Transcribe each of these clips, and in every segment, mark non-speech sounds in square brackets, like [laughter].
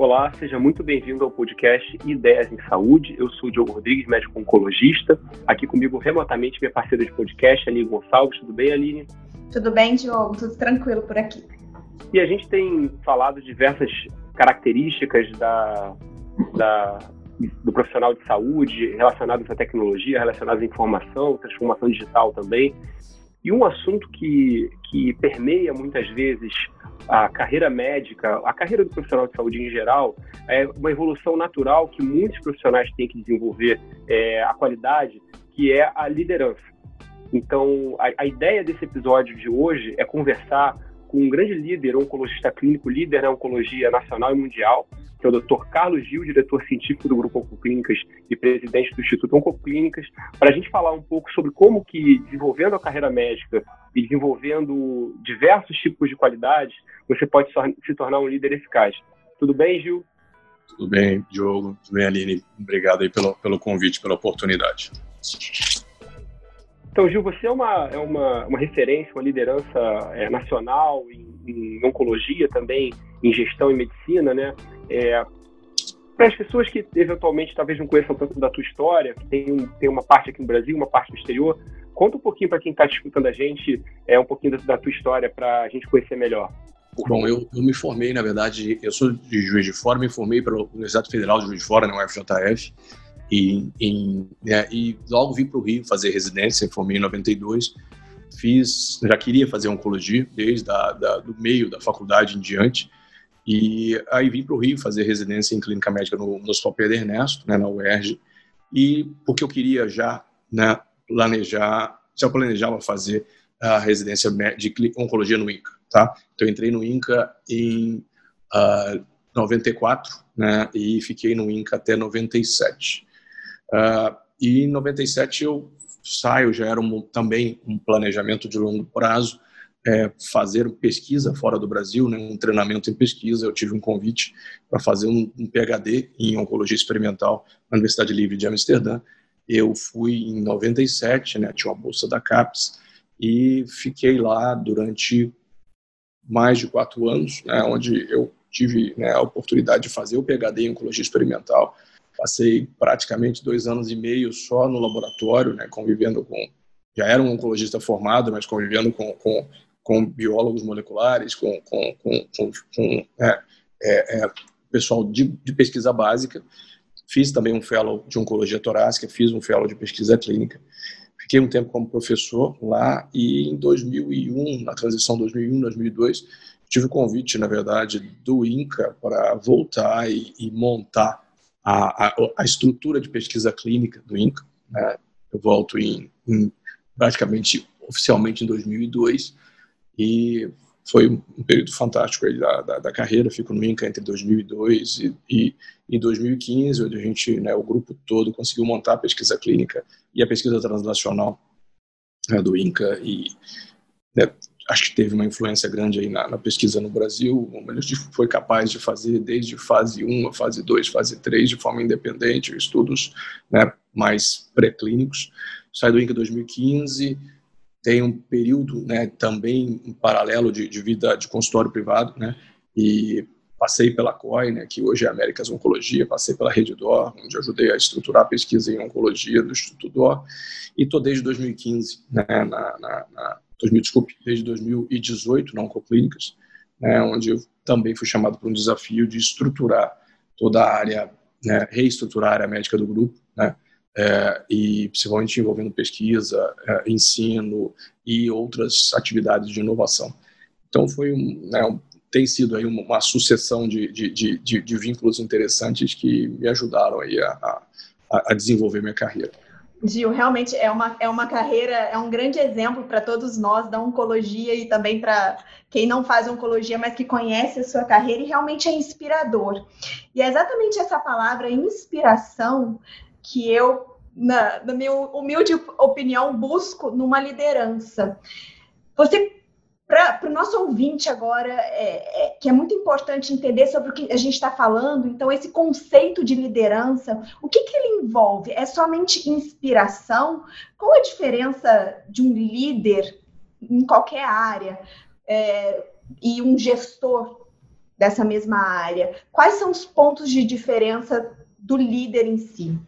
Olá, seja muito bem-vindo ao podcast Ideias em Saúde. Eu sou o Diogo Rodrigues, médico oncologista. Aqui comigo remotamente minha parceira de podcast, Aline Gonçalves. Tudo bem, Aline? Tudo bem, Diogo. Tudo tranquilo por aqui. E a gente tem falado diversas características da, da, do profissional de saúde relacionadas à tecnologia, relacionadas à informação, transformação digital também. E um assunto que, que permeia muitas vezes a carreira médica, a carreira do profissional de saúde em geral, é uma evolução natural que muitos profissionais têm que desenvolver é, a qualidade, que é a liderança. Então, a, a ideia desse episódio de hoje é conversar com um grande líder, oncologista clínico, líder na oncologia nacional e mundial, que é o Dr. Carlos Gil, diretor científico do Grupo Oncoclínicas e presidente do Instituto Oncoclínicas, para a gente falar um pouco sobre como que, desenvolvendo a carreira médica e desenvolvendo diversos tipos de qualidades, você pode se tornar um líder eficaz. Tudo bem, Gil? Tudo bem, Diogo. Tudo bem, Aline. Obrigado aí pelo, pelo convite, pela oportunidade. Então, Gil, você é uma, é uma, uma referência, uma liderança é, nacional em, em, oncologia, também em gestão e medicina, né? É, para as pessoas que eventualmente talvez não conheçam tanto da tua história, que tem, um, tem uma parte aqui no Brasil, uma parte no exterior, conta um pouquinho para quem está escutando a gente, é um pouquinho da, da tua história para a gente conhecer melhor. Bom, eu, eu, me formei, na verdade, eu sou de Juiz de Fora, me formei pela Universidade Federal de Juiz de Fora, na UFJF, e, em, né, e logo vim para o Rio fazer residência, formei em 92. Fiz, já queria fazer oncologia desde da, da, do meio da faculdade em diante. E aí vim para o Rio fazer residência em clínica médica no, no Hospital Pedro Ernesto, né, na UERJ. E porque eu queria já né, planejar, já planejava fazer a residência de oncologia no INCA. Tá? Então entrei no INCA em uh, ah, 94 né, e fiquei no INCA até 97. Uh, e em 97 eu saio, já era um, também um planejamento de longo prazo, é, fazer pesquisa fora do Brasil, né, um treinamento em pesquisa. Eu tive um convite para fazer um, um, PhD em oncologia experimental na Universidade Livre de Amsterdã. Eu fui em 97, né, tinha uma bolsa da CAPES e fiquei lá durante mais de quatro anos, né, onde eu tive né, a oportunidade de fazer o PhD em oncologia experimental Passei praticamente dois anos e meio só no laboratório, né, convivendo com. Já era um oncologista formado, mas convivendo com, com, com biólogos moleculares, com, com, com, com, com é, é, é, pessoal de, de pesquisa básica. Fiz também um fellow de oncologia torácica, fiz um fellow de pesquisa clínica. Fiquei um tempo como professor lá e em 2001, na transição 2001-2002, tive o convite, na verdade, do INCA para voltar e, e montar a, a, a estrutura de pesquisa clínica do INCA. Né? Eu volto em, em, praticamente oficialmente em 2002 e foi um período fantástico da, da, da, carreira. Fico no INCA entre 2002 e, e em 2015, onde a gente, né, o grupo todo, conseguiu montar a pesquisa clínica e a pesquisa translacional né, do INCA e né, acho que teve uma influência grande aí na, na pesquisa no Brasil. O gente foi capaz de fazer desde fase 1 fase 2, fase 3 de forma independente, estudos né, mais pré-clínicos. Sai do INCA 2015, tem um período né, também em paralelo de, de, vida de consultório privado, né, e passei pela COI, né, que hoje é Américas Oncologia, passei pela Rede DOR, onde ajudei a estruturar a pesquisa em oncologia do Instituto DOR, e estou desde 2015 né, na, na, na 2000, desculpe, desde 2018 na Oncoclínicas, né, onde eu também fui chamado para um desafio de estruturar toda a área, né, reestruturar a área médica do grupo, né, é, e principalmente envolvendo pesquisa, é, ensino e outras atividades de inovação. Então foi um, né, um tem sido aí uma, uma sucessão de, de, de, de, vínculos interessantes que me ajudaram aí a, a, a desenvolver minha carreira. Gil, realmente é uma, é uma carreira, é um grande exemplo para todos nós da oncologia e também para quem não faz oncologia, mas que conhece a sua carreira e realmente é inspirador. E é exatamente essa palavra inspiração que eu, na, na minha humilde opinião, busco numa liderança. Você para o nosso ouvinte agora, é, é, que é muito importante entender sobre o que a gente está falando, então, esse conceito de liderança, o que, que ele envolve? É somente inspiração? Qual a diferença de um líder em qualquer área é, e um gestor dessa mesma área. Quais são os pontos de diferença do líder em si?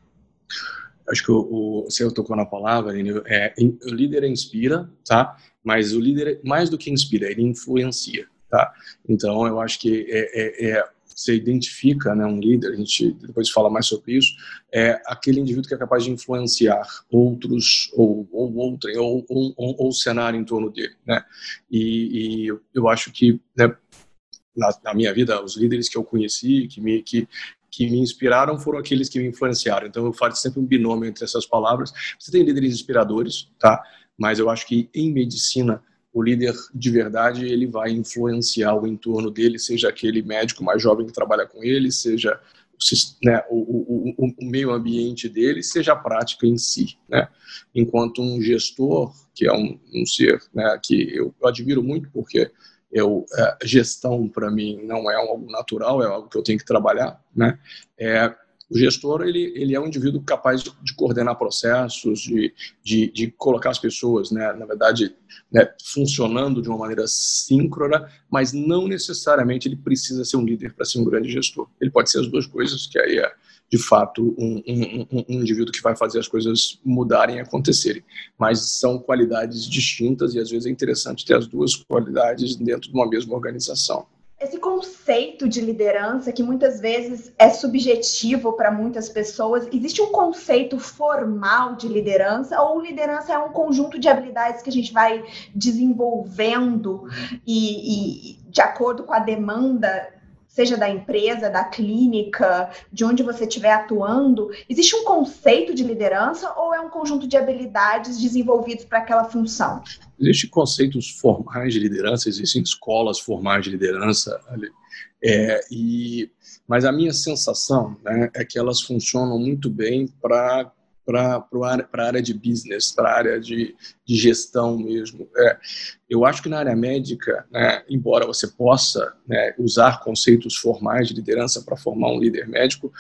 Acho que o, o tocou na palavra, é, o líder inspira, tá? Mas o líder, mais do que inspira, ele influencia, tá? Então, eu acho que é, é, é você identifica né, um líder, a gente depois fala mais sobre isso, é aquele indivíduo que é capaz de influenciar outros ou, ou ou, ou, ou, ou cenário em torno dele. Né? E, e eu acho que né, na, na, minha vida, os líderes que eu conheci, que me, que, que me inspiraram foram aqueles que me influenciaram. Então eu faço sempre um binômio entre essas palavras. Você tem líderes inspiradores, tá? Mas eu acho que em medicina o líder de verdade ele vai influenciar o entorno dele, seja aquele médico mais jovem que trabalha com ele, seja né, o, o, o, meio ambiente dele, seja a prática em si. Né? Enquanto um gestor, que é um, um ser né, que eu, admiro muito, porque eu, é, gestão para mim não é algo natural, é algo que eu tenho que trabalhar. Né? É, o gestor ele, ele é um indivíduo capaz de, de coordenar processos, de, de, de, colocar as pessoas, né, na verdade, né, funcionando de uma maneira síncrona, mas não necessariamente ele precisa ser um líder para ser um grande gestor. Ele pode ser as duas coisas, que aí é, de fato, um, um, um, indivíduo que vai fazer as coisas mudarem e acontecerem. Mas são qualidades distintas e às vezes é interessante ter as duas qualidades dentro de uma mesma organização esse conceito de liderança, que muitas vezes é subjetivo para muitas pessoas, existe um conceito formal de liderança ou liderança é um conjunto de habilidades que a gente vai desenvolvendo e, e de acordo com a demanda seja da empresa, da clínica, de onde você estiver atuando, existe um conceito de liderança ou é um conjunto de habilidades desenvolvidos para aquela função? Existem conceitos formais de liderança, existem escolas formais de liderança, é, e, mas a minha sensação né, é que elas funcionam muito bem para para a área de business, para a área de, de gestão mesmo. É, eu acho que na área médica, né, embora você possa né, usar conceitos formais de liderança para formar um líder médico,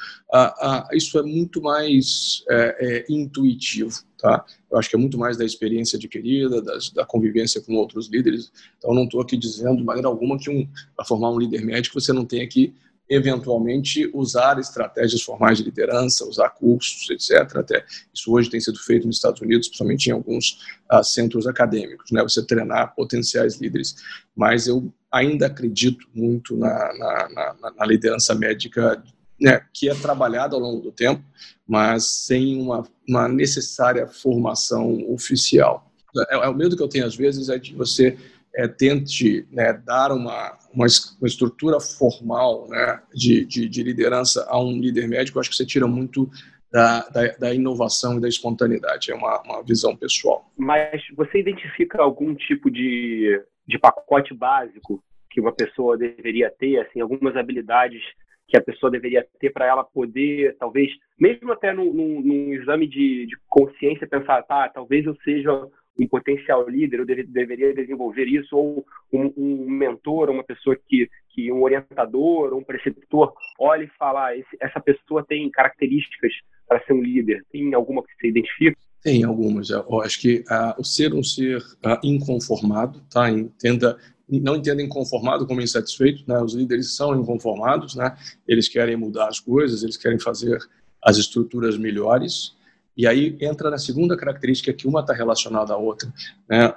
isso é muito mais é, é, intuitivo. Tá? Eu acho que é muito mais da experiência adquirida, das, da convivência com outros líderes. Então, não estou aqui dizendo de maneira alguma que um, para formar um líder médico você não tem que eventualmente usar estratégias formais de liderança, usar cursos, etc. Até isso hoje tem sido feito nos Estados Unidos, principalmente em alguns uh, centros acadêmicos, né? Você treinar potenciais líderes. Mas eu ainda acredito muito na, na, na, na liderança médica, né? Que é trabalhada ao longo do tempo, mas sem uma, uma necessária formação oficial. É, é, o medo que eu tenho às vezes é de você é, tente né, dar uma, uma, uma, estrutura formal né, de, de, de, liderança a um líder médico, acho que você tira muito da, da, da inovação e da espontaneidade. É uma, uma, visão pessoal. Mas você identifica algum tipo de, de pacote básico que uma pessoa deveria ter, assim, algumas habilidades que a pessoa deveria ter para ela poder, talvez, mesmo até num, num, num exame de, de consciência, pensar, tá, talvez eu seja um potencial líder, eu deve, deveria desenvolver isso, ou um, um, mentor, uma pessoa que, que um orientador, um preceptor, olhe e fala, ah, esse, essa pessoa tem características para ser um líder. Tem alguma que você identifica? Tem algumas. Eu acho que uh, o ser um ser uh, inconformado, tá? Entenda, não entenda inconformado como insatisfeito, né? Os líderes são inconformados, né? Eles querem mudar as coisas, eles querem fazer as estruturas melhores. E aí entra na segunda característica que uma está relacionada à outra. Né?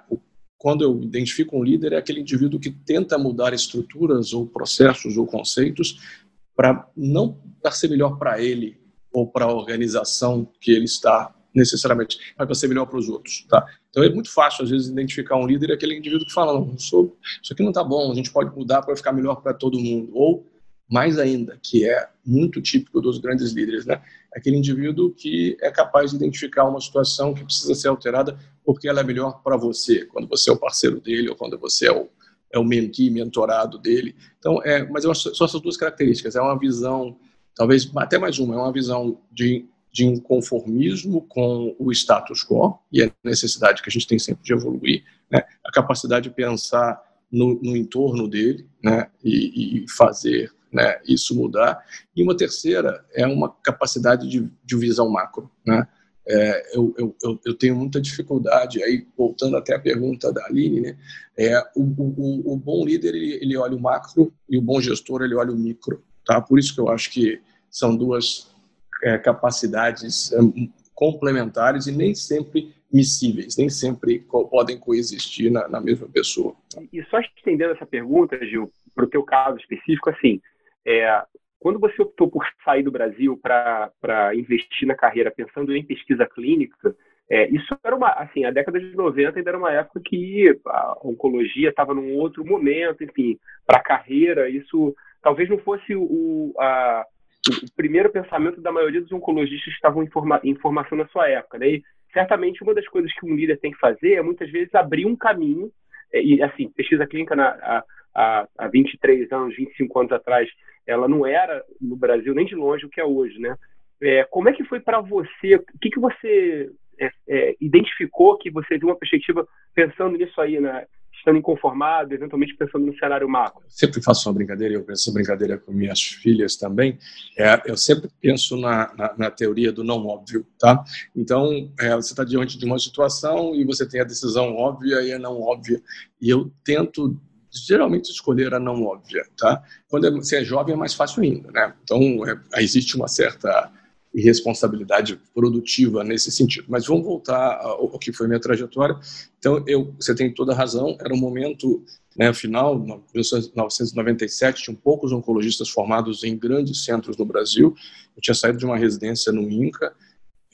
Quando eu identifico um líder, é aquele indivíduo que tenta mudar estruturas ou processos ou conceitos para não ser melhor para ele ou para a organização que ele está necessariamente, mas para ser melhor para os outros, tá? Então é muito fácil às vezes identificar um líder é aquele indivíduo que fala não, sou, isso aqui não está bom, a gente pode mudar para ficar melhor para todo mundo, ou mais ainda, que é muito típico dos grandes líderes, né? Aquele indivíduo que é capaz de identificar uma situação que precisa ser alterada porque ela é melhor para você, quando você é o parceiro dele ou quando você é o, é o mentee, mentorado dele. Então, é, mas só essas duas características. É uma visão, talvez até mais uma, é uma visão de, de inconformismo com o status quo e a necessidade que a gente tem sempre de evoluir, né? A capacidade de pensar no, no entorno dele, né? e, e fazer né, isso mudar. E uma terceira é uma capacidade de, de visão macro. Né? é, eu, eu, eu, tenho muita dificuldade, aí voltando até a pergunta da Aline, né, é, o, o, o bom líder ele, ele olha o macro e o bom gestor ele olha o micro. Tá? Por isso que eu acho que são duas é, capacidades é, complementares e nem sempre miscíveis, nem sempre co podem coexistir na, na, mesma pessoa. E só estendendo essa pergunta, Gil, para o teu caso específico, assim, é, quando você optou por sair do Brasil para investir na carreira pensando em pesquisa clínica, é, isso era uma, assim, a década de 90 ainda era uma época que a oncologia estava num outro momento, enfim, para a carreira, isso talvez não fosse o, a, o primeiro pensamento da maioria dos oncologistas que estavam em, forma, em formação na sua época, né? E certamente uma das coisas que um líder tem que fazer é muitas vezes abrir um caminho, é, e assim, pesquisa clínica na, há, há 23 anos, 25 anos atrás, ela não era no Brasil nem de longe o que é hoje, né? É, como é que foi para você? O que, que você é, é, identificou que você, de uma perspectiva, pensando nisso aí, né? estando inconformado, eventualmente pensando no cenário macro? Sempre faço uma brincadeira, eu penso brincadeira com minhas filhas também. É, eu sempre penso na, na, na, teoria do não óbvio, tá? Então, é, você está diante de uma situação e você tem a decisão óbvia e a não óbvia. E eu tento geralmente escolher a não óbvia, tá? Quando você é jovem é mais fácil ainda, né? Então é, existe uma certa irresponsabilidade produtiva nesse sentido. Mas vamos voltar ao, que foi minha trajetória. Então eu, você tem toda a razão. Era um momento, né, final, 1997, tinham poucos oncologistas formados em grandes centros no Brasil. Eu tinha saído de uma residência no INCA,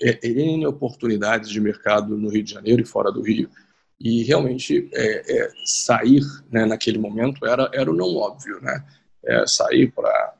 é, oportunidades de mercado no Rio de Janeiro e fora do Rio e realmente é, é, sair né, naquele momento era, era o não óbvio, né? É, sair para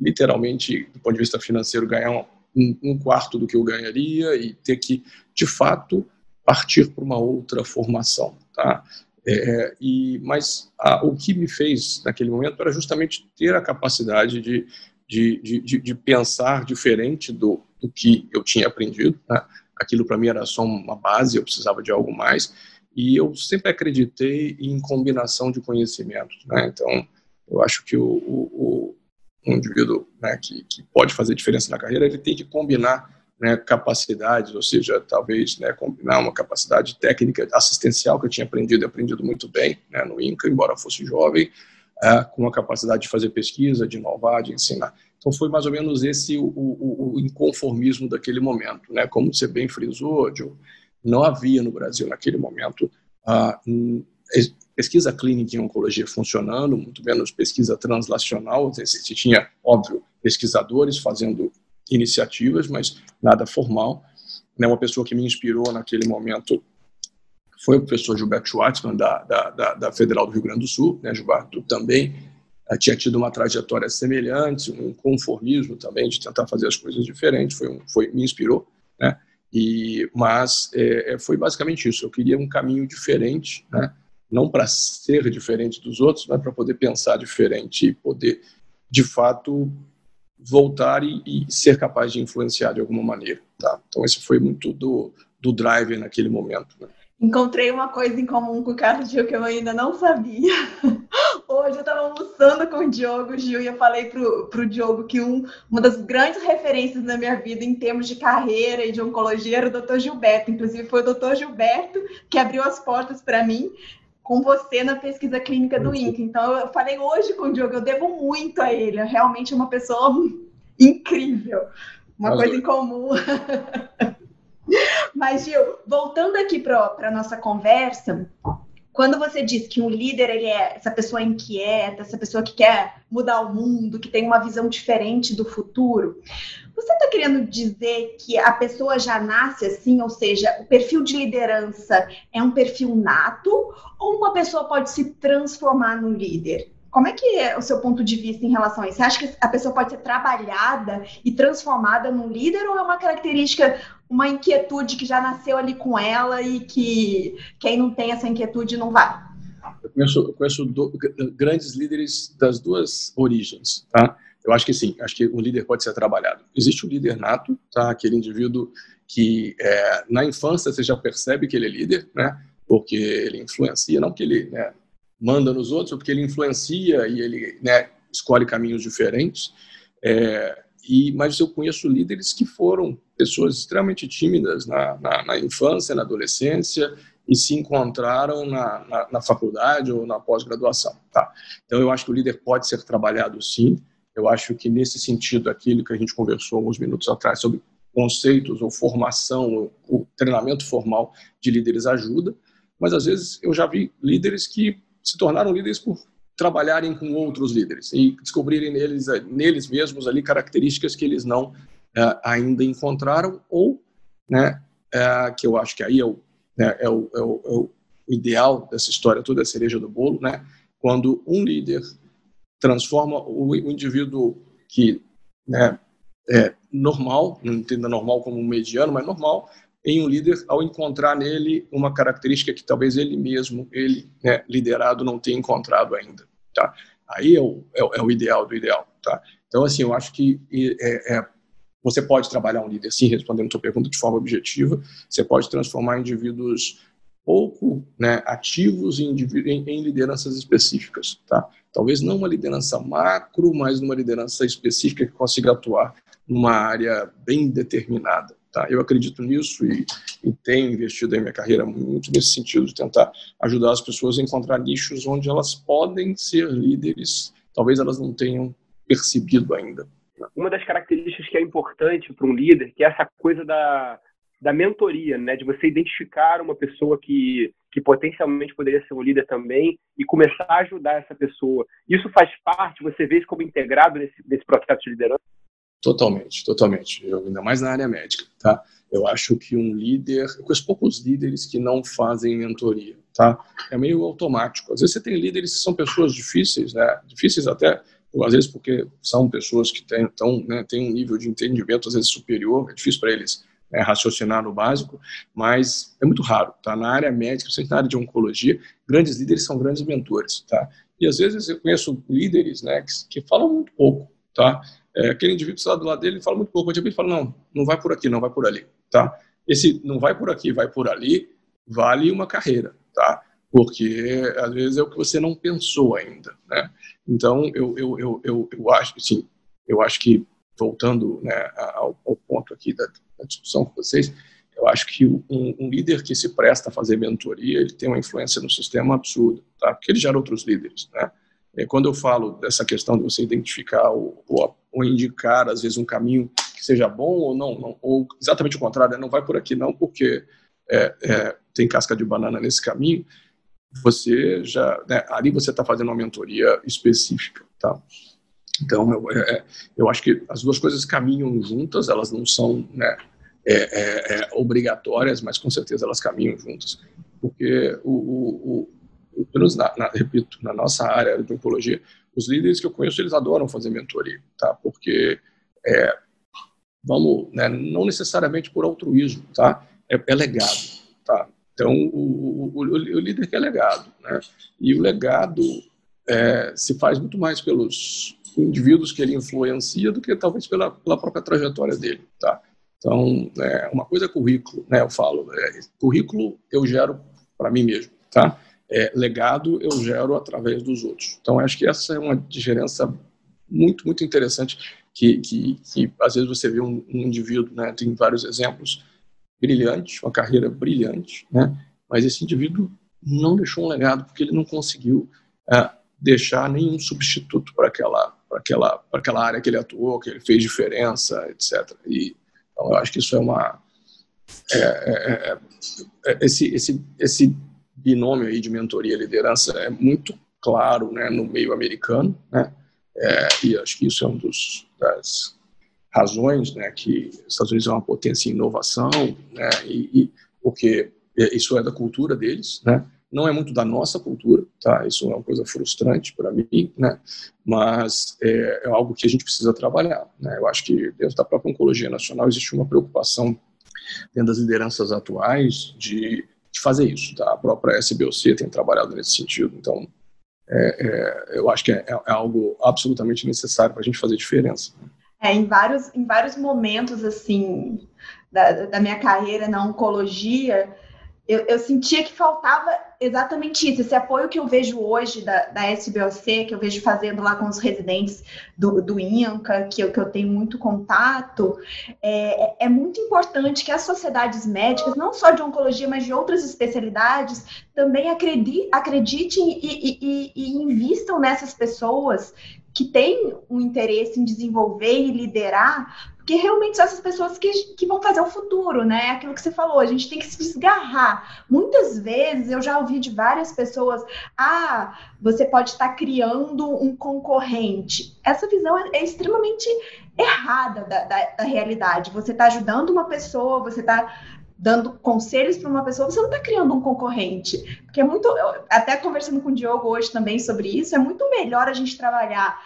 literalmente, do ponto de vista financeiro, ganhar um, um, quarto do que eu ganharia e ter que, de fato, partir para uma outra formação, tá? É, e, mas a, o que me fez naquele momento era justamente ter a capacidade de, de, de, de pensar diferente do, do que eu tinha aprendido. Né? Aquilo para mim era só uma base, eu precisava de algo mais. E eu sempre acreditei em combinação de conhecimentos. Né? Então, eu acho que o, o, o indivíduo né, que, que, pode fazer diferença na carreira, ele tem que combinar né, capacidades, ou seja, talvez né, combinar uma capacidade técnica assistencial que eu tinha aprendido, aprendido muito bem né, no INCA, embora fosse jovem, é, com a capacidade de fazer pesquisa, de inovar, de ensinar. Então foi mais ou menos esse o, o, o inconformismo daquele momento, né? Como você bem frisou, Joe, não havia no Brasil, naquele momento, a pesquisa clínica em oncologia funcionando, muito menos pesquisa translacional. Se tinha, óbvio, pesquisadores fazendo iniciativas, mas nada formal. Né, uma pessoa que me inspirou naquele momento foi o professor Gilberto Schwartzman, da, da, da, Federal do Rio Grande do Sul. Né, Gilberto também tinha tido uma trajetória semelhante, um conformismo também de tentar fazer as coisas diferentes, foi, um, foi me inspirou. Né? E, mas é, é, foi basicamente isso. Eu queria um caminho diferente, né? não para ser diferente dos outros, mas para poder pensar diferente e poder, de fato, voltar e, e, ser capaz de influenciar de alguma maneira. Tá? Então, esse foi muito do, do drive naquele momento. Né? Encontrei uma coisa em comum com o Carlos que eu ainda não sabia. Hoje eu estava almoçando com o Diogo Gil e eu falei pro, pro Diogo que um, uma das grandes referências na minha vida em termos de carreira e de oncologia era o Dr. Gilberto. Inclusive foi o Dr. Gilberto que abriu as portas para mim com você na pesquisa clínica do INCA. Então eu falei hoje com o Diogo, eu devo muito a ele. É realmente uma pessoa [laughs] incrível. Uma coisa em comum. [laughs] Mas, Gil, voltando aqui para a nossa conversa, quando você diz que um líder ele é essa pessoa inquieta, essa pessoa que quer mudar o mundo, que tem uma visão diferente do futuro, você está querendo dizer que a pessoa já nasce assim, ou seja, o perfil de liderança é um perfil nato, ou uma pessoa pode se transformar no líder? Como é que é o seu ponto de vista em relação a isso? Você acha que a pessoa pode ser trabalhada e transformada num líder ou é uma característica, uma inquietude que já nasceu ali com ela e que quem não tem essa inquietude não vai? Eu conheço, eu conheço do, grandes líderes das duas origens, tá? Eu acho que sim, acho que um líder pode ser trabalhado. Existe o líder nato, tá? Aquele indivíduo que é, na infância você já percebe que ele é líder, né? Porque ele influencia, não que ele né, manda nos outros, porque ele influencia e ele né, escolhe caminhos diferentes. É, e, mas eu conheço líderes que foram pessoas extremamente tímidas na, na, na infância, na adolescência, e se encontraram na, na, na faculdade ou na pós-graduação. Tá? Então, eu acho que o líder pode ser trabalhado sim. Eu acho que, nesse sentido, aquilo que a gente conversou alguns minutos atrás sobre conceitos ou formação, o treinamento formal de líderes ajuda, mas às vezes eu já vi líderes que se tornaram líderes por trabalharem com outros líderes e descobrirem neles, neles mesmos ali características que eles não é, ainda encontraram ou, né, é, que eu acho que aí é o né, é, o, é, o, é o ideal dessa história toda, a cereja do bolo, né, quando um líder transforma o, o indivíduo que né, é normal, não entenda normal como mediano, mas normal, em um líder ao encontrar nele uma característica que talvez ele mesmo, ele né, liderado, não tenha encontrado ainda. Tá? Aí é o, é, é o ideal do ideal. Tá? Então, assim, eu acho que é, é você pode trabalhar um líder, sim, respondendo a sua pergunta de forma objetiva. Você pode transformar indivíduos pouco né, ativos em, em, lideranças específicas. Tá? Talvez não uma liderança macro, mas numa liderança específica que consiga atuar numa área bem determinada. Tá? Eu acredito nisso e, e tenho investido em minha carreira muito nesse sentido de tentar ajudar as pessoas a encontrar nichos onde elas podem ser líderes, talvez elas não tenham percebido ainda uma das características que é importante para um líder, que é essa coisa da, da mentoria, né? De você identificar uma pessoa que, que potencialmente poderia ser um líder também e começar a ajudar essa pessoa. Isso faz parte, você vê isso como integrado nesse, nesse processo de liderança? Totalmente, totalmente. Eu, ainda mais na área médica, tá? Eu acho que um líder, eu conheço poucos líderes que não fazem mentoria, tá? É meio automático. Às vezes você tem líderes que são pessoas difíceis, né? Difíceis até às vezes porque são pessoas que têm, então, né, têm um nível de entendimento às vezes superior, é difícil para eles né, raciocinar no básico, mas é muito raro, tá? Na área médica, principalmente na área de oncologia, grandes líderes são grandes mentores, tá? E às vezes eu conheço líderes, né, que, que falam muito pouco, tá? É, aquele indivíduo está do lado dele fala muito pouco, ele fala, não, não vai por aqui, não vai por ali, tá? Esse não vai por aqui, vai por ali, vale uma carreira, tá? porque às vezes é o que você não pensou ainda, né? Então eu eu, eu, eu, eu acho sim, eu acho que voltando né, ao, ao, ponto aqui da, da, discussão com vocês, eu acho que um, um, líder que se presta a fazer mentoria, ele tem uma influência no sistema absurda, tá? Porque ele gera outros líderes, né? E quando eu falo dessa questão de você identificar ou, ou, ou, indicar às vezes um caminho que seja bom ou não, não ou exatamente o contrário, né? não vai por aqui não, porque é, é, tem casca de banana nesse caminho você já né, ali você está fazendo uma mentoria específica, tá? Então eu, é, é, eu acho que as duas coisas caminham juntas, elas não são né, é, é, é obrigatórias, mas com certeza elas caminham juntas, porque o, o, menos na, na, repito na nossa área de oncologia, os líderes que eu conheço eles adoram fazer mentoria, tá? Porque é, vamos, né, não necessariamente por altruísmo, tá? É, é legado, tá? Então, o, o, o, líder que é legado, né? E o legado é, se faz muito mais pelos indivíduos que ele influencia do que talvez pela, pela própria trajetória dele, tá? Então, é, uma coisa é currículo, né? Eu falo, é, currículo eu gero para mim mesmo, tá? É, legado eu gero através dos outros. Então, acho que essa é uma diferença muito, muito interessante que, que, que às vezes você vê um, um indivíduo, né? Tem vários exemplos brilhante, uma carreira brilhante, né? mas esse indivíduo não deixou um legado porque ele não conseguiu é, deixar nenhum substituto para aquela, para aquela, para aquela área que ele atuou, que ele fez diferença, etc. E então, eu acho que isso é uma é, é, é, é esse, esse, esse binômio aí de mentoria e liderança é muito claro, né, no meio americano, né? É, e acho que isso é um dos das razões né, que os Estados Unidos é uma potência em inovação, né, e, e, porque isso é da cultura deles, né, não é muito da nossa cultura, tá? Isso é uma coisa frustrante para mim, né? Mas é, é, algo que a gente precisa trabalhar, né? Eu acho que dentro da própria oncologia nacional existe uma preocupação dentro das lideranças atuais de, de fazer isso, tá? A própria SBOC tem trabalhado nesse sentido, então é, é, eu acho que é, é algo absolutamente necessário para a gente fazer diferença. É, em, vários, em vários momentos, assim, da, da minha carreira na oncologia, eu, eu sentia que faltava exatamente isso. Esse apoio que eu vejo hoje da, da SBOC, que eu vejo fazendo lá com os residentes do, do INCA, que eu, que eu tenho muito contato, é, é muito importante que as sociedades médicas, não só de oncologia, mas de outras especialidades, também acreditem e, e, e, e invistam nessas pessoas que têm um interesse em desenvolver e liderar, porque realmente são essas pessoas que, que vão fazer o futuro, né? É aquilo que você falou, a gente tem que se desgarrar. Muitas vezes eu já ouvi de várias pessoas: ah, você pode estar criando um concorrente. Essa visão é, é extremamente errada da, da, da realidade. Você está ajudando uma pessoa, você está dando conselhos para uma pessoa, você não está criando um concorrente. Porque é muito. Até conversando com o Diogo hoje também sobre isso, é muito melhor a gente trabalhar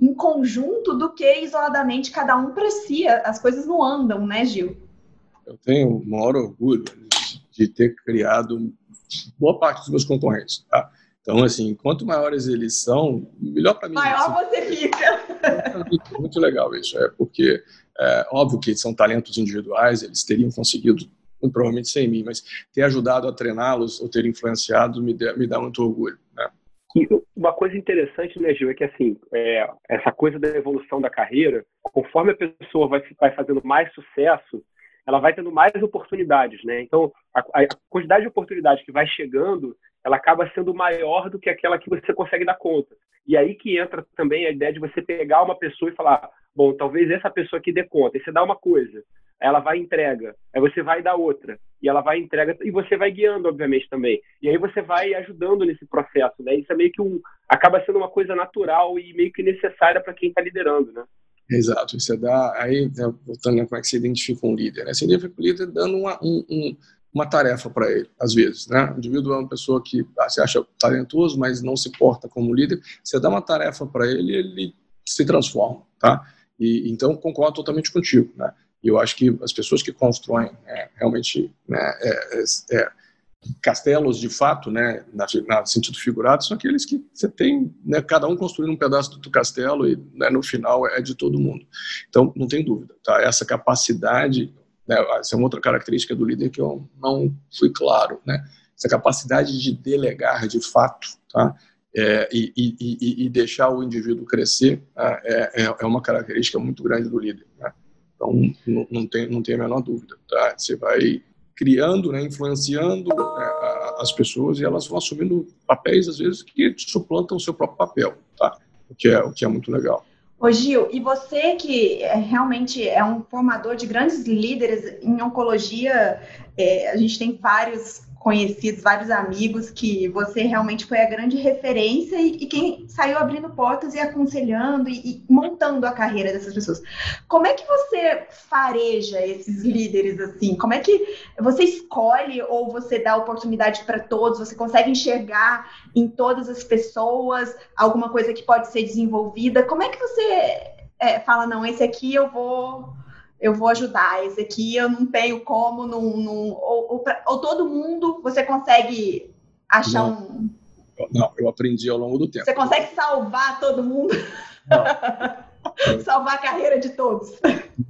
em conjunto do que isoladamente cada um para si. As coisas não andam, né, Gil? Eu tenho o maior orgulho de ter criado boa parte dos meus concorrentes. Tá? Então, assim, quanto maiores eles são, melhor para mim. Maior assim, você fica. Muito legal isso, é porque é óbvio que são talentos individuais, eles teriam conseguido provavelmente sem mim, mas ter ajudado a treiná-los ou ter influenciado me, me dá muito orgulho. Né? E uma coisa interessante, né, Gil, é que assim, é, essa coisa da evolução da carreira, conforme a pessoa vai, vai fazendo mais sucesso, ela vai tendo mais oportunidades, né? Então, a, a, quantidade de oportunidades que vai chegando, ela acaba sendo maior do que aquela que você consegue dar conta. E aí que entra também a ideia de você pegar uma pessoa e falar, bom, talvez essa pessoa aqui dê conta. E você dá uma coisa, ela vai e entrega, aí você vai dar outra, e ela vai e entrega, e você vai guiando, obviamente, também. E aí você vai ajudando nesse processo, né? Isso é meio que um. acaba sendo uma coisa natural e meio que necessária para quem está liderando, né? Exato, você dá. Aí, né, voltando a como é que você identifica um líder, né? Você identifica um líder dando uma, um, um, uma tarefa para ele, às vezes, né? O indivíduo é uma pessoa que ah, você acha talentoso, mas não se porta como líder. Você dá uma tarefa para ele, ele se transforma, tá? E então concordo totalmente contigo, né? E eu acho que as pessoas que constroem é, realmente né, é, é, é castelos de fato, né, na, na, sentido figurado, são aqueles que você tem, né, cada um construindo um pedaço do castelo e né, no final é de todo mundo. Então, não tem dúvida, tá? Essa capacidade, né, essa é uma outra característica do líder que eu não fui claro, né? Essa capacidade de delegar de fato, tá? É, e, e, e, deixar o indivíduo crescer tá? é, é, é uma característica muito grande do líder. Né? Então, não, tem, não tem a menor dúvida. Tá? Você vai criando, né, influenciando né, as pessoas e elas vão assumindo papéis, às vezes, que suplantam o seu próprio papel, tá? o, que é, o que é muito legal. Ô Gil, e você que é, realmente é um formador de grandes líderes em oncologia, é, a gente tem vários conhecidos, vários amigos, que você realmente foi a grande referência e, e quem saiu abrindo portas e aconselhando e, e, montando a carreira dessas pessoas. Como é que você fareja esses líderes assim? Como é que você escolhe ou você dá oportunidade para todos? Você consegue enxergar em todas as pessoas alguma coisa que pode ser desenvolvida? Como é que você é, fala, não, esse aqui eu vou eu vou ajudar, esse aqui eu não tenho como, não, não ou, ou, pra, ou, todo mundo você consegue achar não, um. Não, eu aprendi ao longo do tempo. Você consegue salvar todo mundo? [laughs] salvar a carreira de todos?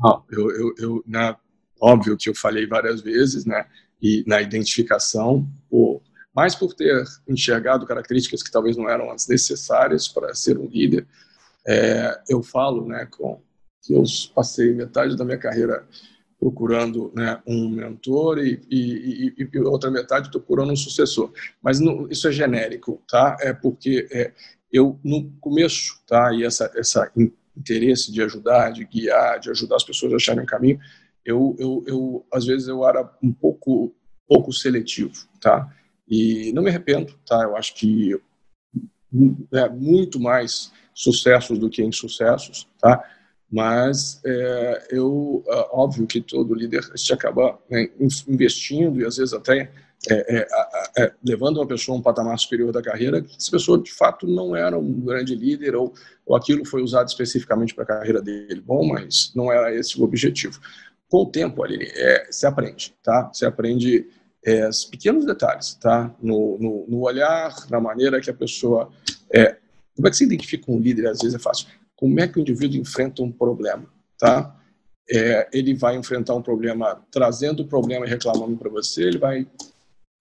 Não, eu, eu, eu na, óbvio que eu falei várias vezes, né? E na identificação, por, mais por ter enxergado características que talvez não eram as necessárias para ser um líder, é, eu falo, né, com que eu passei metade da minha carreira procurando né, um mentor e, e, e, outra metade procurando um sucessor. Mas isso é genérico, tá? É porque é, eu no começo, tá? E essa essa interesse de ajudar, de guiar, de ajudar as pessoas a acharem o caminho, eu, eu, eu às vezes eu era um pouco pouco seletivo, tá? E não me arrependo, tá? Eu acho que é muito mais sucessos do que insucessos, tá? Mas é, eu, é, óbvio que todo líder se acaba né, investindo e às vezes até é, é, é, levando uma pessoa a um patamar superior da carreira, que essa pessoa de fato não era um grande líder ou, ou aquilo foi usado especificamente para a carreira dele. Bom, mas não era esse o objetivo. Com o tempo, Aline, é, se aprende, tá? Se aprende é, os pequenos detalhes, tá? No, no, no, olhar, na maneira que a pessoa. É, como é que se identifica um líder? Às vezes é fácil como é que o indivíduo enfrenta um problema, tá? É, ele vai enfrentar um problema trazendo o problema e reclamando para você, ele vai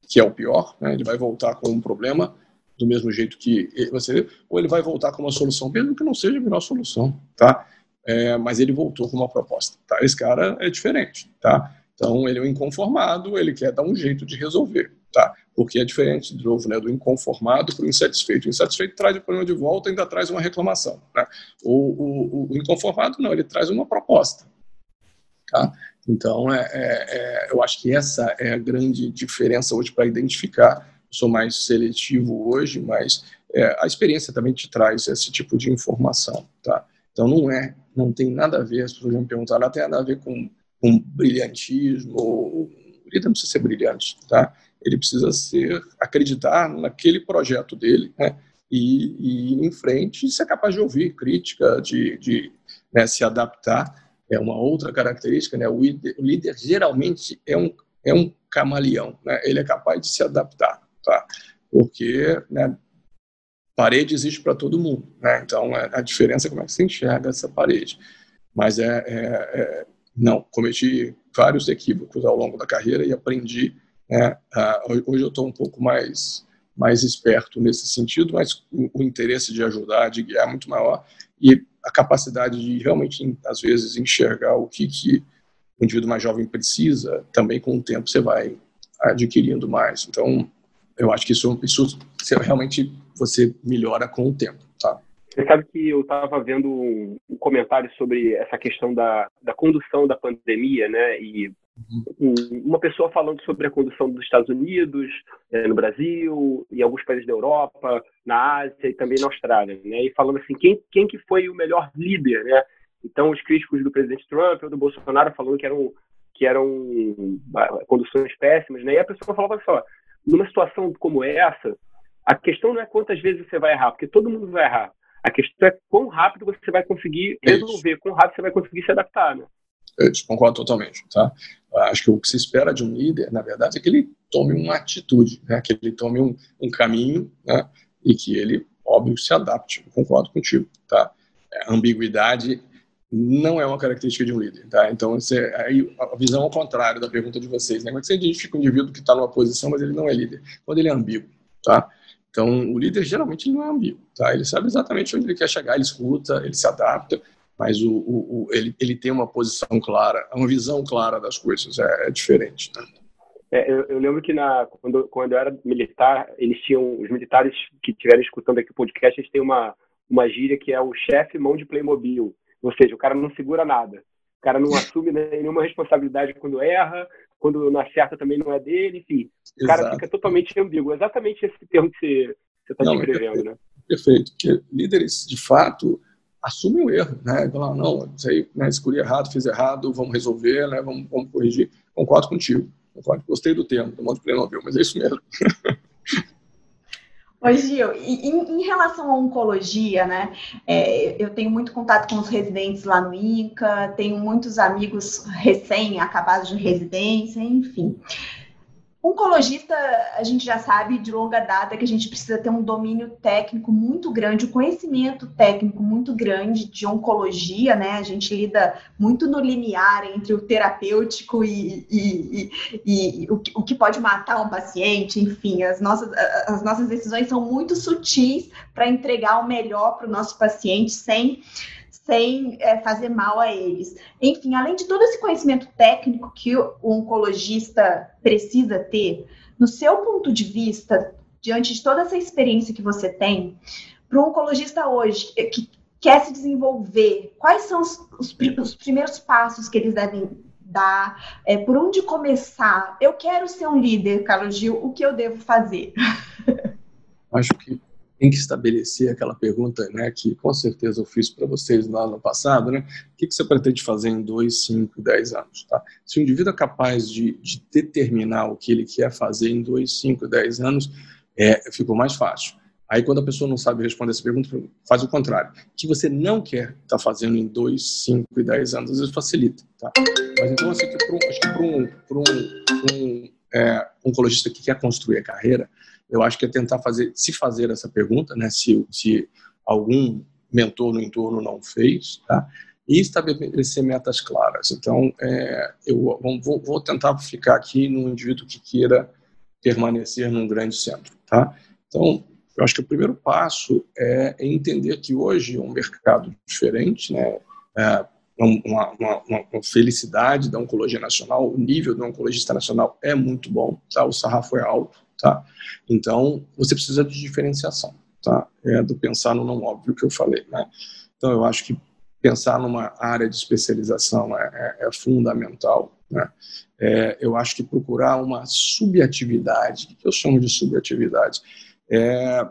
que é o pior, né? ele vai voltar com um problema do mesmo jeito que você, ou ele vai voltar com uma solução, mesmo que não seja a melhor solução, tá? É, mas ele voltou com uma proposta, tá? Esse cara é diferente, tá? Então ele é um inconformado, ele quer dar um jeito de resolver, tá? É diferente, de novo, né, do inconformado para o insatisfeito. O insatisfeito traz o problema de volta e ainda traz uma reclamação, né? O, o, o inconformado não, ele traz uma proposta, tá? Então é, é, é eu acho que essa é a grande diferença hoje para identificar sou mais seletivo hoje, mas é, a experiência também te traz esse tipo de informação, tá? Então não é, não tem nada a ver, as pessoas me perguntaram, não tem nada a ver com, com brilhantismo, o líder não precisa ser brilhante, tá? Ele precisa ser, acreditar naquele projeto dele, né? E, e ir em frente e ser capaz de ouvir crítica, de, de né, se adaptar. É uma outra característica, né? O líder, o líder geralmente é um, é um camaleão, né? Ele é capaz de se adaptar tá? Porque né, parede existe para todo mundo, né? Então a diferença é como é que você enxerga essa parede. Mas é, é, é não cometi vários equívocos ao longo da carreira e aprendi. Né, hoje eu estou um pouco mais mais esperto nesse sentido, mas o, o interesse de ajudar, de guiar é muito maior e a capacidade de realmente, às vezes, enxergar o que, que o indivíduo mais jovem precisa, também com o tempo você vai adquirindo mais. Então, eu acho que isso, isso realmente você melhora com o tempo, tá? Você sabe que eu estava vendo um, comentário sobre essa questão da, da condução da pandemia, né? E. uma pessoa falando sobre a condução dos Estados Unidos, é, no Brasil, e alguns países da Europa, na Ásia e também na Austrália, né? E falando assim, quem, quem que foi o melhor líder, né? Então, os críticos do presidente Trump ou do Bolsonaro falando que eram que eram conduções péssimas, né? E a pessoa falava assim, ó, numa situação como essa, a questão não é quantas vezes você vai errar, porque todo mundo vai errar. A questão é quão rápido você vai conseguir resolver, quão rápido você vai conseguir se adaptar, né? Eu concordo totalmente, tá? Acho que o que se espera de um líder, na verdade, é que ele tome uma atitude, né? Que ele tome um, um caminho, né? E que ele, óbvio, se adapte. Eu concordo contigo, tá? A é, ambiguidade não é uma característica de um líder, tá? Então, você, aí, a visão ao contrário da pergunta de vocês, né? Como é que você identifica um indivíduo que está numa posição, mas ele não é líder? Quando ele é ambíguo, tá? Então, o líder geralmente não é ambíguo, tá? Ele sabe exatamente onde ele quer chegar, ele escuta, ele se adapta, mas o, o, o ele, ele tem uma posição clara, uma visão clara das coisas, é, é diferente, tá? É, eu, eu, lembro que na, quando, quando eu era militar, eles tinham, os militares que estiverem escutando aqui o podcast, eles têm uma, uma gíria que é o chefe mão de Playmobil ou seja, o cara não segura nada. O cara não [laughs] assume nenhuma responsabilidade quando erra, quando não acerta também não é dele, enfim. O cara fica totalmente ambíguo. Exatamente esse termo que você está descrevendo, né? Perfeito. Porque líderes, de fato, assumem o erro, né? Falam, não, isso aí, né, escolhi errado, fiz errado, vamos resolver, né? Vamos, vamos corrigir. Concordo contigo. Concordo. Gostei do termo, do modo Playmobil, mas é isso mesmo. Oi, Gil, em, em, relação à oncologia, né? É, eu tenho muito contato com os residentes lá no INCA, tenho muitos amigos recém-acabados de residência, enfim. Oncologista, a gente já sabe de longa data que a gente precisa ter um domínio técnico muito grande, um conhecimento técnico muito grande de oncologia, né? A gente lida muito no limiar entre o terapêutico e, e, e, e o, o, que pode matar um paciente, enfim, as nossas, as nossas decisões são muito sutis para entregar o melhor para o nosso paciente sem sem é, fazer mal a eles. Enfim, além de todo esse conhecimento técnico que o oncologista precisa ter, no seu ponto de vista, diante de toda essa experiência que você tem, para um oncologista hoje que quer se desenvolver, quais são os, os, os primeiros passos que eles devem dar? É, por onde começar? Eu quero ser um líder, Carlos Gil, o que eu devo fazer? Acho que tem que estabelecer aquela pergunta, né, que com certeza eu fiz para vocês lá no passado, né, o que, que você pretende fazer em 2, 5, 10 anos, tá? Se o indivíduo é capaz de, de determinar o que ele quer fazer em 2, 5, 10 anos, é, ficou mais fácil. Aí, quando a pessoa não sabe responder essa pergunta, faz o contrário. O que você não quer estar tá fazendo em 2, 5 e 10 anos, vezes facilita. Tá? Mas então, assim, para um, um, um, um é, oncologista que quer construir a carreira, eu acho que é tentar fazer, se fazer essa pergunta, né, se, se algum mentor no entorno não fez, tá? e estabelecer metas claras. Então, é, eu vou, vou, tentar ficar aqui no indivíduo que queira permanecer num grande centro, tá? Então, eu acho que o primeiro passo é entender que hoje é um mercado diferente, né? É uma, uma, uma, felicidade da oncologia nacional, o nível da oncologista nacional é muito bom, tá? O sarrafo é alto, tá? Então, você precisa de diferenciação, tá? É do pensar no não óbvio que eu falei, né? Então, eu acho que pensar numa área de especialização é, é, é fundamental, né? É, eu acho que procurar uma subatividade, o que eu chamo de subatividade? É,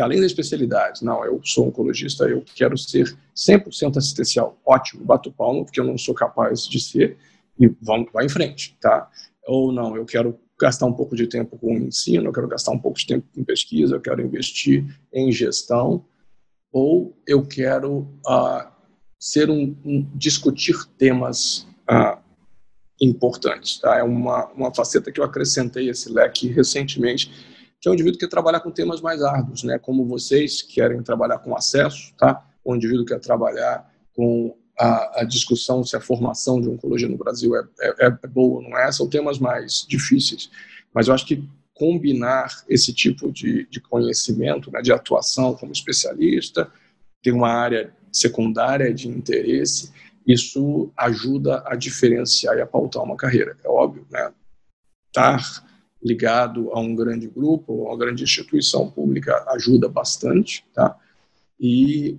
além da especialidade, não, eu sou oncologista, eu quero ser 100% assistencial, ótimo, bato palmo, porque eu não sou capaz de ser, e vamos, vai em frente, tá? Ou não, eu quero gastar um pouco de tempo com ensino, eu quero gastar um pouco de tempo com pesquisa, eu quero investir em gestão, ou eu quero uh, ser um, um, discutir temas uh, importantes. Tá? É uma, uma faceta que eu acrescentei esse leque recentemente, que é um indivíduo que quer trabalhar com temas mais árduos, né? como vocês querem trabalhar com acesso, tá? o indivíduo quer trabalhar com a, a, discussão se a formação de oncologia no Brasil é, é, é boa ou não é, são temas mais difíceis. Mas eu acho que combinar esse tipo de, de conhecimento, né, de atuação como especialista, ter uma área secundária de interesse isso ajuda a diferenciar e a pautar uma carreira. É óbvio, né? Estar ligado a um grande grupo, a uma grande instituição pública ajuda bastante, tá? E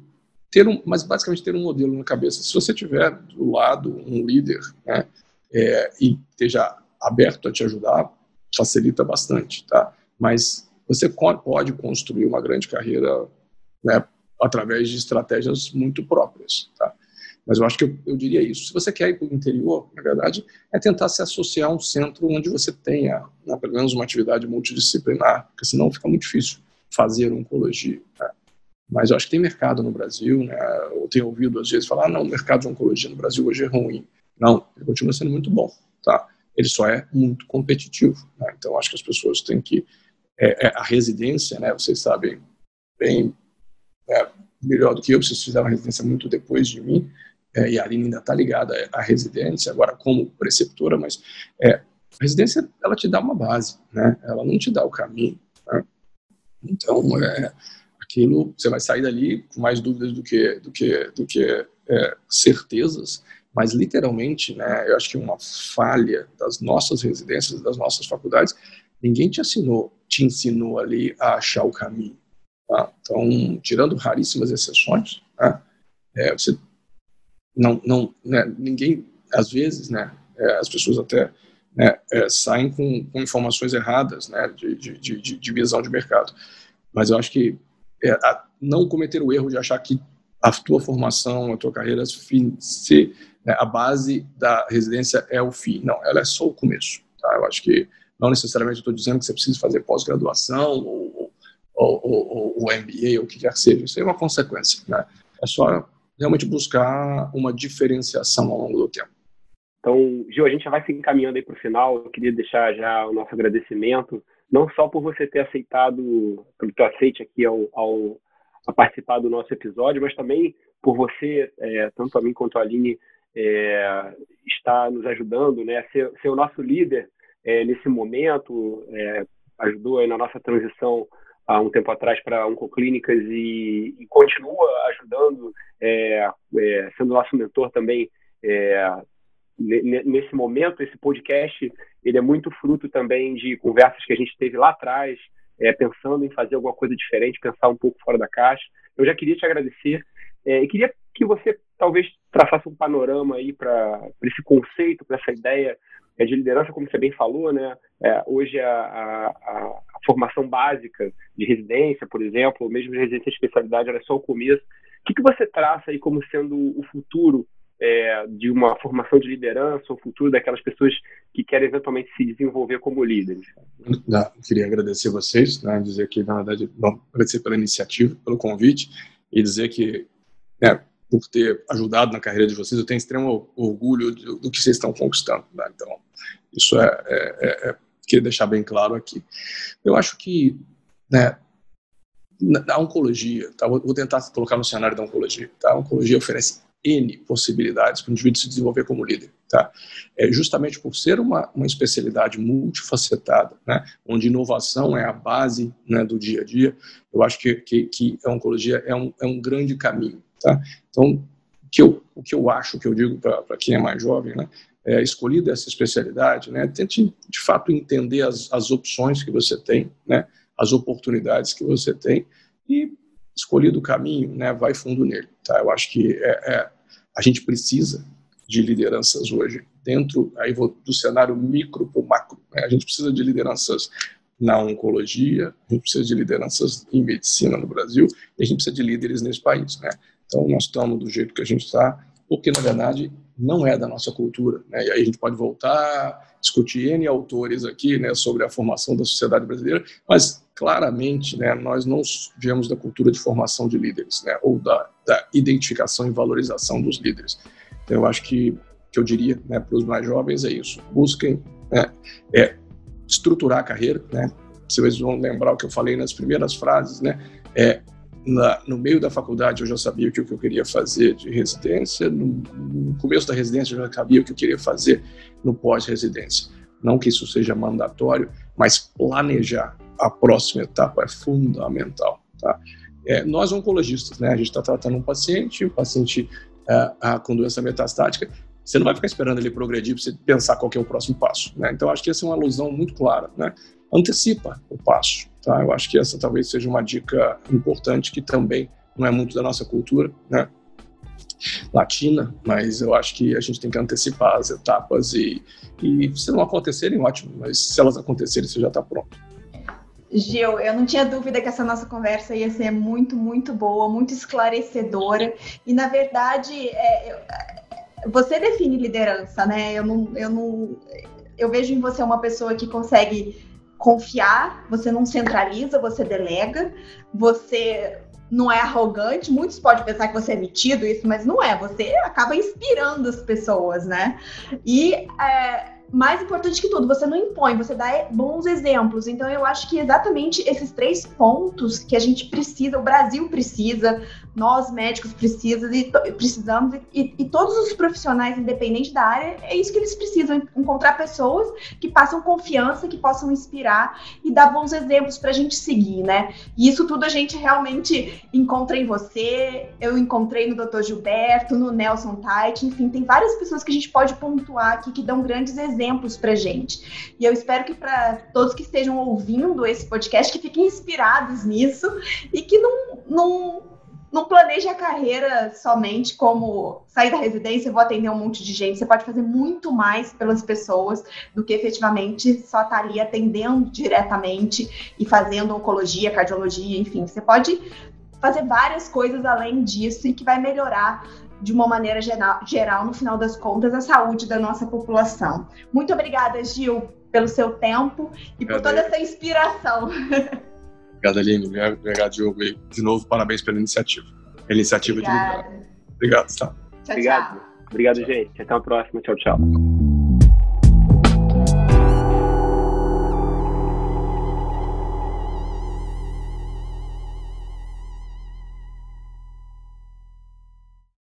ter um, mas basicamente ter um modelo na cabeça. Se você tiver do lado um líder, né, é, e esteja aberto a te ajudar, facilita bastante, tá? Mas você pode construir uma grande carreira, né, através de estratégias muito próprias, tá? Mas eu acho que eu, eu diria isso. Se você quer ir para o interior, na verdade, é tentar se associar a um centro onde você tenha, né, pelo menos, uma atividade multidisciplinar, porque senão fica muito difícil fazer oncologia. Né? Mas eu acho que tem mercado no Brasil, né? eu tenho ouvido às vezes falar, ah, não, o mercado de oncologia no Brasil hoje é ruim. Não, ele continua sendo muito bom, tá? Ele só é muito competitivo. Né? Então, acho que as pessoas têm que... É, é, a residência, né? Vocês sabem bem é, melhor do que eu, vocês fizeram a residência muito depois de mim, é, e a Aline ainda está ligada à residência, agora como preceptora, mas é, a residência ela te dá uma base, né? ela não te dá o caminho. Né? Então, é, aquilo, você vai sair dali com mais dúvidas do que, do que, do que é, certezas, mas literalmente, né, eu acho que uma falha das nossas residências, das nossas faculdades, ninguém te ensinou, te ensinou ali a achar o caminho. Tá? Então, tirando raríssimas exceções, né, é, você não, não, né, ninguém, às vezes, né, é, as pessoas até né, é, saem com, com, informações erradas né, de, de, de, de, visão de mercado. Mas eu acho que é, não cometer o erro de achar que a tua formação, a tua carreira, se, né, a base da residência é o fim. Não, ela é só o começo. Tá? Eu acho que não necessariamente estou dizendo que você precisa fazer pós-graduação ou, ou, ou, ou, MBA ou o que quer que seja. Isso é uma consequência. Né? É só realmente buscar uma diferenciação ao longo do tempo. Então, Gil, a gente já vai se encaminhando aí para o final. Eu queria deixar já o nosso agradecimento, não só por você ter aceitado, pelo teu aceite aqui ao, ao a participar do nosso episódio, mas também por você, é, tanto a mim quanto a Aline, é, estar nos ajudando, né, ser, ser o nosso líder é, nesse momento, é, ajudou aí na nossa transição há um tempo atrás para oncoclínicas e, e continua ajudando, é, é, sendo nosso mentor também é, nesse momento. Esse podcast ele é muito fruto também de conversas que a gente teve lá atrás, é, pensando em fazer alguma coisa diferente, pensar um pouco fora da caixa. Eu já queria te agradecer é, e queria que você talvez traçasse um panorama aí para esse conceito, para essa ideia é de liderança, como você bem falou, né? É, hoje a, a, a, formação básica de residência, por exemplo, ou mesmo de residência de especialidade, era é só o começo. O que, que você traça aí como sendo o futuro é, de uma formação de liderança, o futuro daquelas pessoas que querem eventualmente se desenvolver como líderes? Não, queria agradecer vocês, né, dizer que, na verdade, bom, agradecer pela iniciativa, pelo convite, e dizer que, né, por ter ajudado na carreira de vocês, eu tenho extremo orgulho do, do que vocês estão conquistando. Né? Então, isso é, é, é, é queria deixar bem claro aqui. Eu acho que né, na oncologia, tá? vou tentar colocar no cenário da oncologia. Tá? A oncologia oferece N possibilidades para o indivíduo se desenvolver como líder. Tá? É justamente por ser uma, uma especialidade multifacetada, né, onde inovação é a base né, do dia a dia, eu acho que, que, que a oncologia é um, é um grande caminho. Tá? Então, o que eu, o que eu acho, o que eu digo para quem é mais jovem, né, é, escolhida essa especialidade, né, tente de fato entender as, as opções que você tem, né, as oportunidades que você tem e escolhido o caminho, né, vai fundo nele. Tá? Eu acho que é, é, a gente precisa de lideranças hoje dentro aí vou, do cenário micro para o macro. Né? A gente precisa de lideranças na oncologia, a gente precisa de lideranças em medicina no Brasil e a gente precisa de líderes nesse país. Né? Então, nós estamos do jeito que a gente está, porque, na verdade, não é da nossa cultura. Né? E aí a gente pode voltar, discutir N autores aqui né, sobre a formação da sociedade brasileira, mas claramente né, nós não viemos da cultura de formação de líderes, né, ou da, da identificação e valorização dos líderes. Então, eu acho que, que eu diria né, para os mais jovens é isso: busquem né, é, estruturar a carreira. Né? Vocês vão lembrar o que eu falei nas primeiras frases, né? É, na, no meio da faculdade eu já sabia o que eu queria fazer de residência, no, no começo da residência eu já sabia o que eu queria fazer no pós-residência. Não que isso seja mandatório, mas planejar a próxima etapa é fundamental. Tá? É, nós oncologistas, né, a gente está tratando um paciente, o paciente é, com doença metastática, você não vai ficar esperando ele progredir para você pensar qual é o próximo passo. Né? Então, acho que essa é uma alusão muito clara. Né? Antecipa o passo. Tá? Eu acho que essa talvez seja uma dica importante que também não é muito da nossa cultura né? latina, mas eu acho que a gente tem que antecipar as etapas e, e se não acontecerem, ótimo, mas se elas acontecerem, você já está pronto. Gil, eu não tinha dúvida que essa nossa conversa ia ser muito, muito boa, muito esclarecedora. E, na verdade, é, você define liderança, né? Eu não, eu não. Eu vejo em você uma pessoa que consegue confiar, você não centraliza, você delega, você não é arrogante. Muitos podem pensar que você é metido, isso, mas não é. Você acaba inspirando as pessoas, né? E é, mais importante que tudo, você não impõe, você dá bons exemplos. Então, eu acho que exatamente esses três pontos que a gente precisa, o Brasil precisa, nós médicos precisamos e, precisamos e, e, todos os profissionais, independente da área, é isso que eles precisam: encontrar pessoas que passam confiança, que possam inspirar e dar bons exemplos para a gente seguir, né? E isso tudo a gente realmente encontra em você, eu encontrei no Dr. Gilberto, no Nelson Tait, enfim, tem várias pessoas que a gente pode pontuar aqui que dão grandes exemplos para gente. E eu espero que para todos que estejam ouvindo esse podcast, que fiquem inspirados nisso e que não, não, não planeje a carreira somente como sair da residência, vou atender um monte de gente. Você pode fazer muito mais pelas pessoas do que efetivamente só estar tá ali atendendo diretamente e fazendo oncologia, cardiologia, enfim. Você pode fazer várias coisas além disso e que vai melhorar de uma maneira geral, no final das contas, a saúde da nossa população. Muito obrigada, Gil, pelo seu tempo e por toda essa inspiração. [laughs] Obrigado, Aline. Obrigado, Diogo. E, de novo, parabéns pela iniciativa. A iniciativa Obrigada. de Obrigado, tá? Tchau, Obrigado. tchau. Obrigado, gente. Até a próxima. Tchau, tchau.